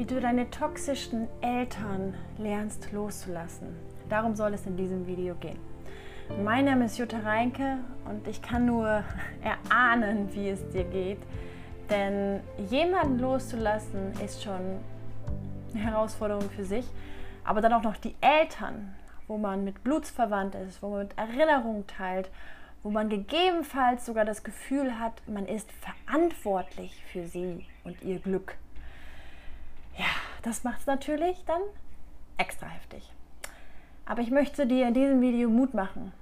wie du deine toxischen Eltern lernst loszulassen. Darum soll es in diesem Video gehen. Mein Name ist Jutta Reinke und ich kann nur erahnen, wie es dir geht. Denn jemanden loszulassen ist schon eine Herausforderung für sich. Aber dann auch noch die Eltern, wo man mit Blutsverwandt ist, wo man mit Erinnerungen teilt, wo man gegebenenfalls sogar das Gefühl hat, man ist verantwortlich für sie und ihr Glück. Das macht es natürlich dann extra heftig. Aber ich möchte dir in diesem Video Mut machen,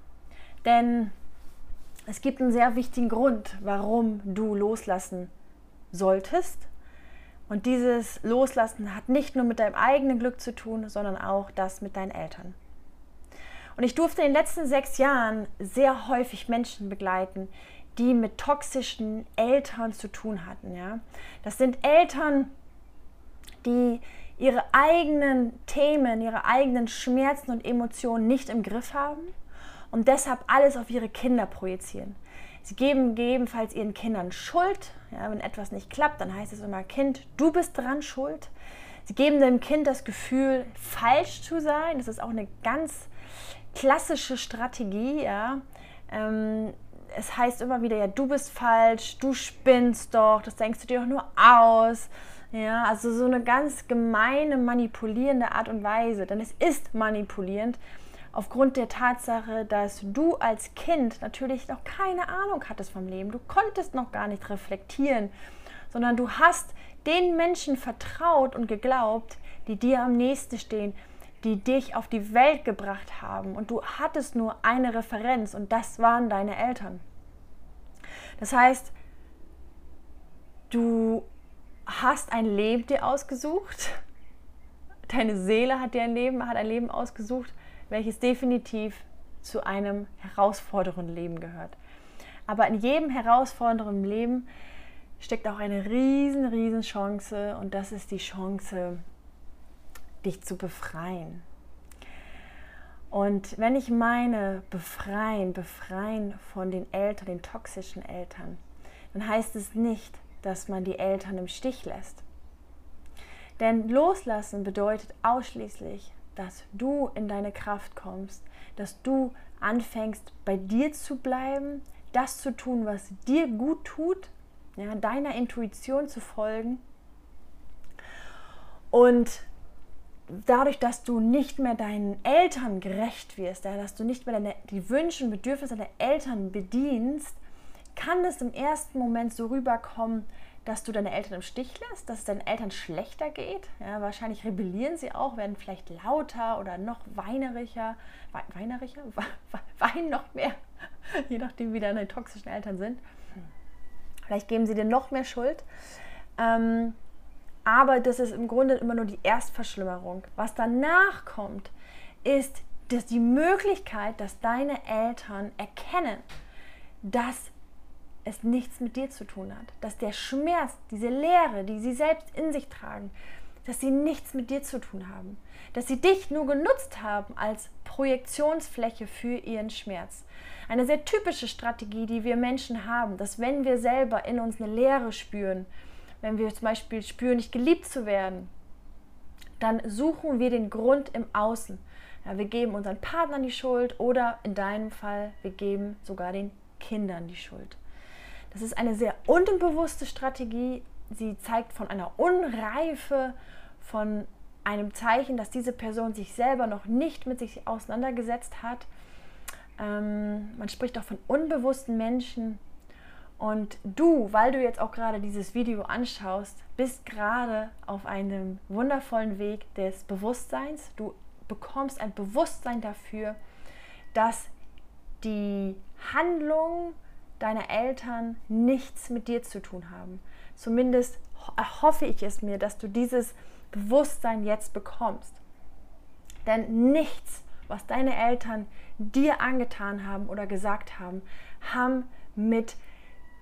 denn es gibt einen sehr wichtigen Grund, warum du loslassen solltest. Und dieses Loslassen hat nicht nur mit deinem eigenen Glück zu tun, sondern auch das mit deinen Eltern. Und ich durfte in den letzten sechs Jahren sehr häufig Menschen begleiten, die mit toxischen Eltern zu tun hatten. Ja? Das sind Eltern, die ihre eigenen Themen, ihre eigenen Schmerzen und Emotionen nicht im Griff haben und deshalb alles auf ihre Kinder projizieren. Sie geben gegebenenfalls ihren Kindern Schuld. Ja, wenn etwas nicht klappt, dann heißt es immer, Kind, du bist dran schuld. Sie geben dem Kind das Gefühl, falsch zu sein. Das ist auch eine ganz klassische Strategie. Ja. Ähm, es heißt immer wieder, ja, du bist falsch, du spinnst doch, das denkst du dir doch nur aus. Ja, also so eine ganz gemeine, manipulierende Art und Weise. Denn es ist manipulierend aufgrund der Tatsache, dass du als Kind natürlich noch keine Ahnung hattest vom Leben. Du konntest noch gar nicht reflektieren, sondern du hast den Menschen vertraut und geglaubt, die dir am nächsten stehen, die dich auf die Welt gebracht haben. Und du hattest nur eine Referenz und das waren deine Eltern. Das heißt, du hast ein Leben dir ausgesucht. Deine Seele hat dir ein Leben, hat ein Leben ausgesucht, welches definitiv zu einem herausfordernden Leben gehört. Aber in jedem herausfordernden Leben steckt auch eine riesen, riesen Chance und das ist die Chance, dich zu befreien. Und wenn ich meine befreien, befreien von den Eltern, den toxischen Eltern, dann heißt es nicht, dass man die Eltern im Stich lässt. Denn loslassen bedeutet ausschließlich, dass du in deine Kraft kommst, dass du anfängst, bei dir zu bleiben, das zu tun, was dir gut tut, ja, deiner Intuition zu folgen und dadurch, dass du nicht mehr deinen Eltern gerecht wirst, ja, dass du nicht mehr deine, die Wünsche und Bedürfnisse deiner Eltern bedienst, kann es im ersten Moment so rüberkommen, dass du deine Eltern im Stich lässt, dass es deinen Eltern schlechter geht. Ja, wahrscheinlich rebellieren sie auch, werden vielleicht lauter oder noch weinerischer, weinerischer, weinen noch mehr, je nachdem, wie deine toxischen Eltern sind. Vielleicht geben sie dir noch mehr Schuld. Ähm, aber das ist im Grunde immer nur die Erstverschlimmerung. Was danach kommt, ist dass die Möglichkeit, dass deine Eltern erkennen, dass es nichts mit dir zu tun hat. Dass der Schmerz, diese Leere, die sie selbst in sich tragen, dass sie nichts mit dir zu tun haben. Dass sie dich nur genutzt haben als Projektionsfläche für ihren Schmerz. Eine sehr typische Strategie, die wir Menschen haben, dass wenn wir selber in uns eine Leere spüren, wenn wir zum Beispiel spüren, nicht geliebt zu werden, dann suchen wir den Grund im Außen. Ja, wir geben unseren Partnern die Schuld oder in deinem Fall, wir geben sogar den Kindern die Schuld. Das ist eine sehr unbewusste Strategie. Sie zeigt von einer Unreife, von einem Zeichen, dass diese Person sich selber noch nicht mit sich auseinandergesetzt hat. Ähm, man spricht auch von unbewussten Menschen. Und du, weil du jetzt auch gerade dieses Video anschaust, bist gerade auf einem wundervollen Weg des Bewusstseins. Du bekommst ein Bewusstsein dafür, dass die Handlung, deine Eltern nichts mit dir zu tun haben. Zumindest hoffe ich es mir, dass du dieses Bewusstsein jetzt bekommst. Denn nichts, was deine Eltern dir angetan haben oder gesagt haben, haben mit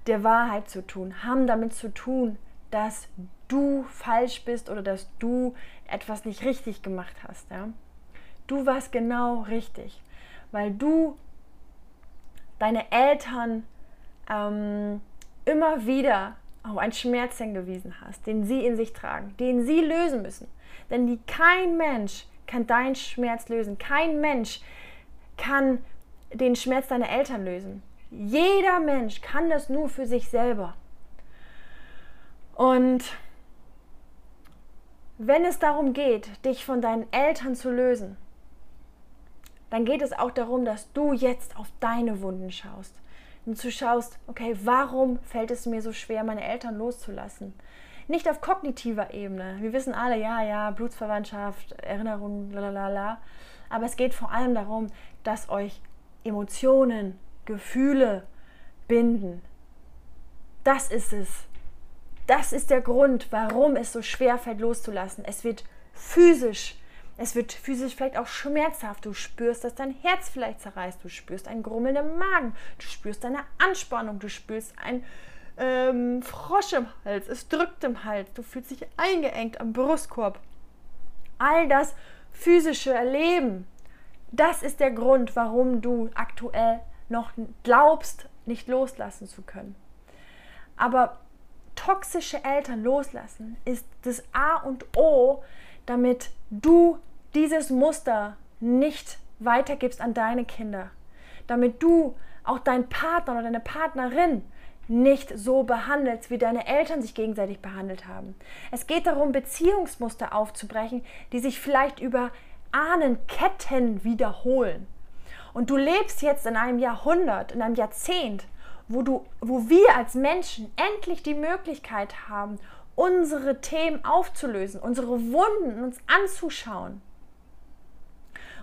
der Wahrheit zu tun, haben damit zu tun, dass du falsch bist oder dass du etwas nicht richtig gemacht hast. Ja? Du warst genau richtig, weil du deine Eltern ähm, immer wieder auf einen Schmerz hingewiesen hast, den sie in sich tragen, den sie lösen müssen. Denn die, kein Mensch kann deinen Schmerz lösen. Kein Mensch kann den Schmerz deiner Eltern lösen. Jeder Mensch kann das nur für sich selber. Und wenn es darum geht, dich von deinen Eltern zu lösen, dann geht es auch darum, dass du jetzt auf deine Wunden schaust. Und du schaust, okay, warum fällt es mir so schwer, meine Eltern loszulassen? Nicht auf kognitiver Ebene. Wir wissen alle, ja, ja, Blutsverwandtschaft, Erinnerungen, lalala. Aber es geht vor allem darum, dass euch Emotionen, Gefühle binden. Das ist es. Das ist der Grund, warum es so schwer fällt loszulassen. Es wird physisch es wird physisch vielleicht auch schmerzhaft. Du spürst, dass dein Herz vielleicht zerreißt. Du spürst einen Grummeln im Magen. Du spürst eine Anspannung. Du spürst ein ähm, Frosch im Hals. Es drückt im Hals. Du fühlst dich eingeengt am Brustkorb. All das physische Erleben, das ist der Grund, warum du aktuell noch glaubst, nicht loslassen zu können. Aber toxische Eltern loslassen ist das A und O, damit du dieses Muster nicht weitergibst an deine Kinder, damit du auch deinen Partner oder deine Partnerin nicht so behandelst, wie deine Eltern sich gegenseitig behandelt haben. Es geht darum, Beziehungsmuster aufzubrechen, die sich vielleicht über Ahnenketten wiederholen. Und du lebst jetzt in einem Jahrhundert, in einem Jahrzehnt, wo, du, wo wir als Menschen endlich die Möglichkeit haben, unsere Themen aufzulösen, unsere Wunden uns anzuschauen.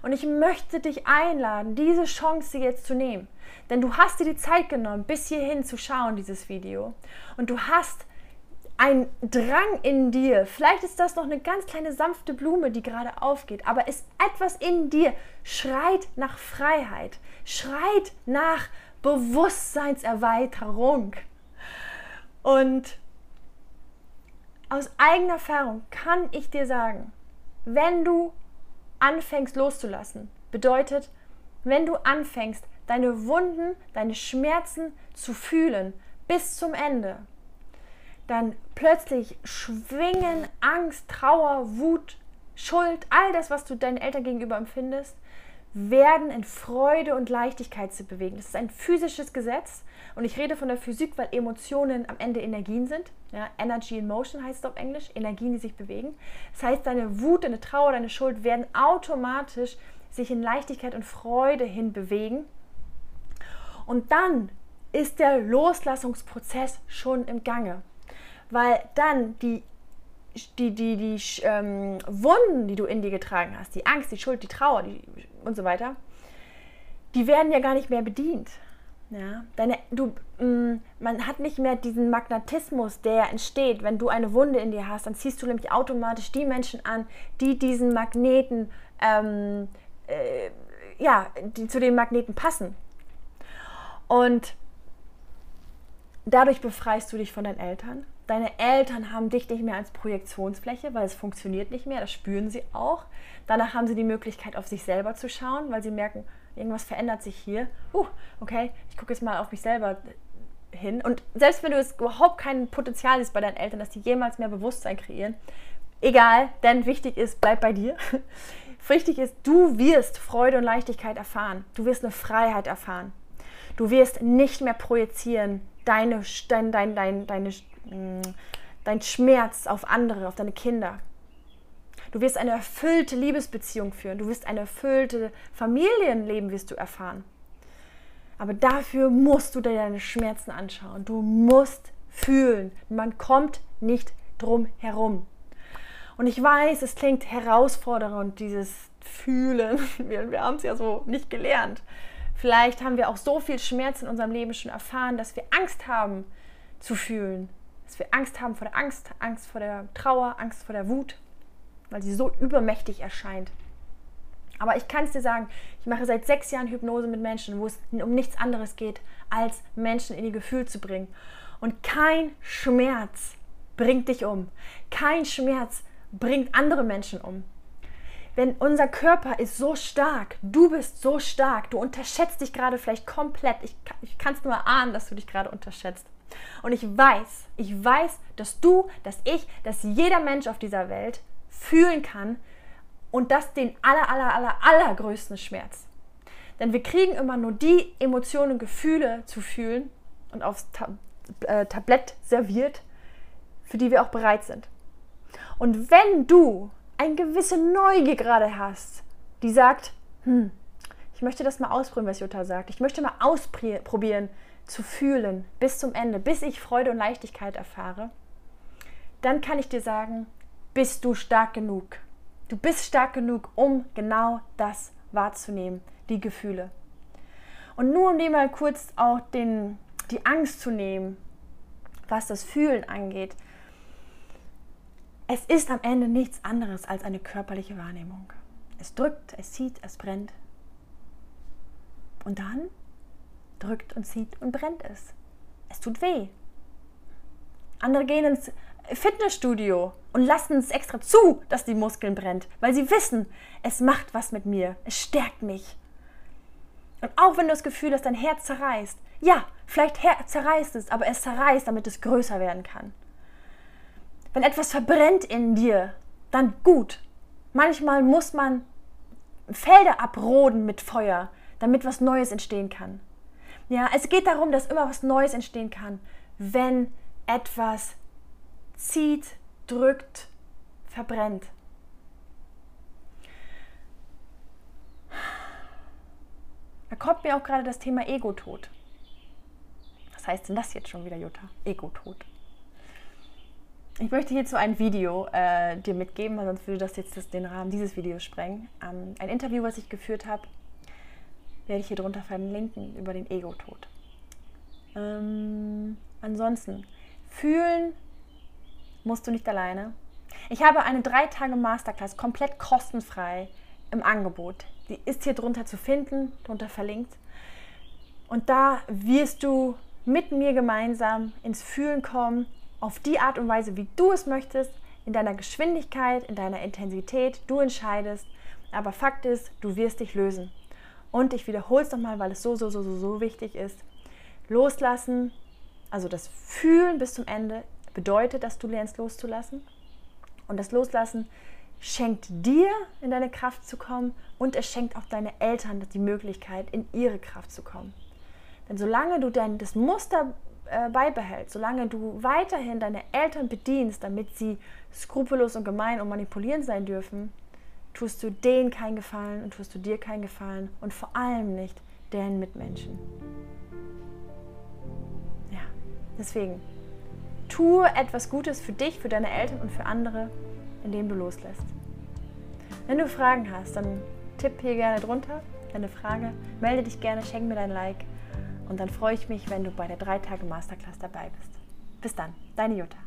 Und ich möchte dich einladen, diese Chance jetzt zu nehmen. Denn du hast dir die Zeit genommen, bis hierhin zu schauen, dieses Video. Und du hast einen Drang in dir. Vielleicht ist das noch eine ganz kleine sanfte Blume, die gerade aufgeht. Aber ist etwas in dir schreit nach Freiheit, schreit nach Bewusstseinserweiterung. Und aus eigener Erfahrung kann ich dir sagen, wenn du anfängst loszulassen, bedeutet, wenn du anfängst, deine Wunden, deine Schmerzen zu fühlen bis zum Ende, dann plötzlich schwingen Angst, Trauer, Wut, Schuld, all das, was du deinen Eltern gegenüber empfindest, werden in Freude und Leichtigkeit zu bewegen. Das ist ein physisches Gesetz und ich rede von der Physik, weil Emotionen am Ende Energien sind. Ja, Energy in Motion heißt es auf Englisch, Energien, die sich bewegen. Das heißt, deine Wut, deine Trauer, deine Schuld werden automatisch sich in Leichtigkeit und Freude hin bewegen. Und dann ist der Loslassungsprozess schon im Gange, weil dann die die, die, die ähm, Wunden, die du in dir getragen hast, die Angst, die Schuld, die Trauer die, und so weiter, die werden ja gar nicht mehr bedient. Ja, deine, du, mh, mm, man hat nicht mehr diesen Magnetismus, der entsteht, wenn du eine Wunde in dir hast. Dann ziehst du nämlich automatisch die Menschen an, die diesen Magneten, ähm, äh, ja, die zu den Magneten passen. Und dadurch befreist du dich von deinen Eltern. Deine Eltern haben dich nicht mehr als Projektionsfläche, weil es funktioniert nicht mehr. Das spüren sie auch. Danach haben sie die Möglichkeit, auf sich selber zu schauen, weil sie merken, irgendwas verändert sich hier. Uh, okay, ich gucke jetzt mal auf mich selber hin. Und selbst wenn du es überhaupt kein Potenzial ist bei deinen Eltern, dass die jemals mehr Bewusstsein kreieren, egal, denn wichtig ist, bleib bei dir. Wichtig ist, du wirst Freude und Leichtigkeit erfahren. Du wirst eine Freiheit erfahren. Du wirst nicht mehr projizieren deine, dein, dein, dein, deine, dein Schmerz auf andere, auf deine Kinder. Du wirst eine erfüllte Liebesbeziehung führen. Du wirst eine erfüllte Familienleben wirst du erfahren. Aber dafür musst du dir deine Schmerzen anschauen. Du musst fühlen. Man kommt nicht drum herum. Und ich weiß, es klingt herausfordernd, dieses Fühlen. Wir haben es ja so nicht gelernt. Vielleicht haben wir auch so viel Schmerz in unserem Leben schon erfahren, dass wir Angst haben zu fühlen. Dass wir Angst haben vor der Angst, Angst vor der Trauer, Angst vor der Wut weil sie so übermächtig erscheint. Aber ich kann es dir sagen, ich mache seit sechs Jahren Hypnose mit Menschen, wo es um nichts anderes geht, als Menschen in ihr Gefühl zu bringen. Und kein Schmerz bringt dich um. Kein Schmerz bringt andere Menschen um. Wenn unser Körper ist so stark, du bist so stark, du unterschätzt dich gerade vielleicht komplett. Ich, ich kann es nur ahnen, dass du dich gerade unterschätzt. Und ich weiß, ich weiß, dass du, dass ich, dass jeder Mensch auf dieser Welt fühlen kann und das den aller, aller, aller, allergrößten Schmerz. Denn wir kriegen immer nur die Emotionen und Gefühle zu fühlen und aufs Ta äh, Tablett serviert, für die wir auch bereit sind. Und wenn du eine gewisse Neugier gerade hast, die sagt, hm, möchte das mal ausprobieren, was Jutta sagt. Ich möchte mal ausprobieren zu fühlen bis zum Ende, bis ich Freude und Leichtigkeit erfahre, dann kann ich dir sagen, bist du stark genug. Du bist stark genug, um genau das wahrzunehmen, die Gefühle. Und nur um dir mal kurz auch den, die Angst zu nehmen, was das Fühlen angeht. Es ist am Ende nichts anderes als eine körperliche Wahrnehmung. Es drückt, es zieht, es brennt. Und dann drückt und zieht und brennt es. Es tut weh. Andere gehen ins Fitnessstudio und lassen es extra zu, dass die Muskeln brennt, weil sie wissen, es macht was mit mir, es stärkt mich. Und auch wenn du das Gefühl hast, dein Herz zerreißt, ja, vielleicht zerreißt es, aber es zerreißt, damit es größer werden kann. Wenn etwas verbrennt in dir, dann gut. Manchmal muss man Felder abroden mit Feuer, damit was Neues entstehen kann. Ja, es geht darum, dass immer was Neues entstehen kann, wenn etwas zieht, drückt, verbrennt. Da kommt mir auch gerade das Thema Ego-Tod. Was heißt denn das jetzt schon wieder, Jutta? Ego-Tod. Ich möchte hierzu ein Video äh, dir mitgeben, weil sonst würde das jetzt das, den Rahmen dieses Videos sprengen. Ähm, ein Interview, was ich geführt habe, werde ich hier drunter verlinken über den Ego-Tod. Ähm, ansonsten, fühlen musst du nicht alleine. Ich habe eine drei Tage Masterclass komplett kostenfrei im Angebot. Die ist hier drunter zu finden, drunter verlinkt. Und da wirst du mit mir gemeinsam ins Fühlen kommen, auf die Art und Weise, wie du es möchtest, in deiner Geschwindigkeit, in deiner Intensität, du entscheidest. Aber Fakt ist, du wirst dich lösen. Und ich wiederhole es nochmal, weil es so, so, so, so, so wichtig ist. Loslassen, also das Fühlen bis zum Ende, bedeutet, dass du lernst loszulassen. Und das Loslassen schenkt dir in deine Kraft zu kommen und es schenkt auch deine Eltern die Möglichkeit, in ihre Kraft zu kommen. Denn solange du dein, das Muster äh, beibehältst, solange du weiterhin deine Eltern bedienst, damit sie skrupellos und gemein und manipulierend sein dürfen, tust du denen keinen Gefallen und tust du dir keinen Gefallen und vor allem nicht deren Mitmenschen. Ja, deswegen tue etwas Gutes für dich, für deine Eltern und für andere, indem du loslässt. Wenn du Fragen hast, dann tipp hier gerne drunter deine Frage, melde dich gerne, schenk mir dein Like und dann freue ich mich, wenn du bei der 3 Tage Masterclass dabei bist. Bis dann, deine Jutta.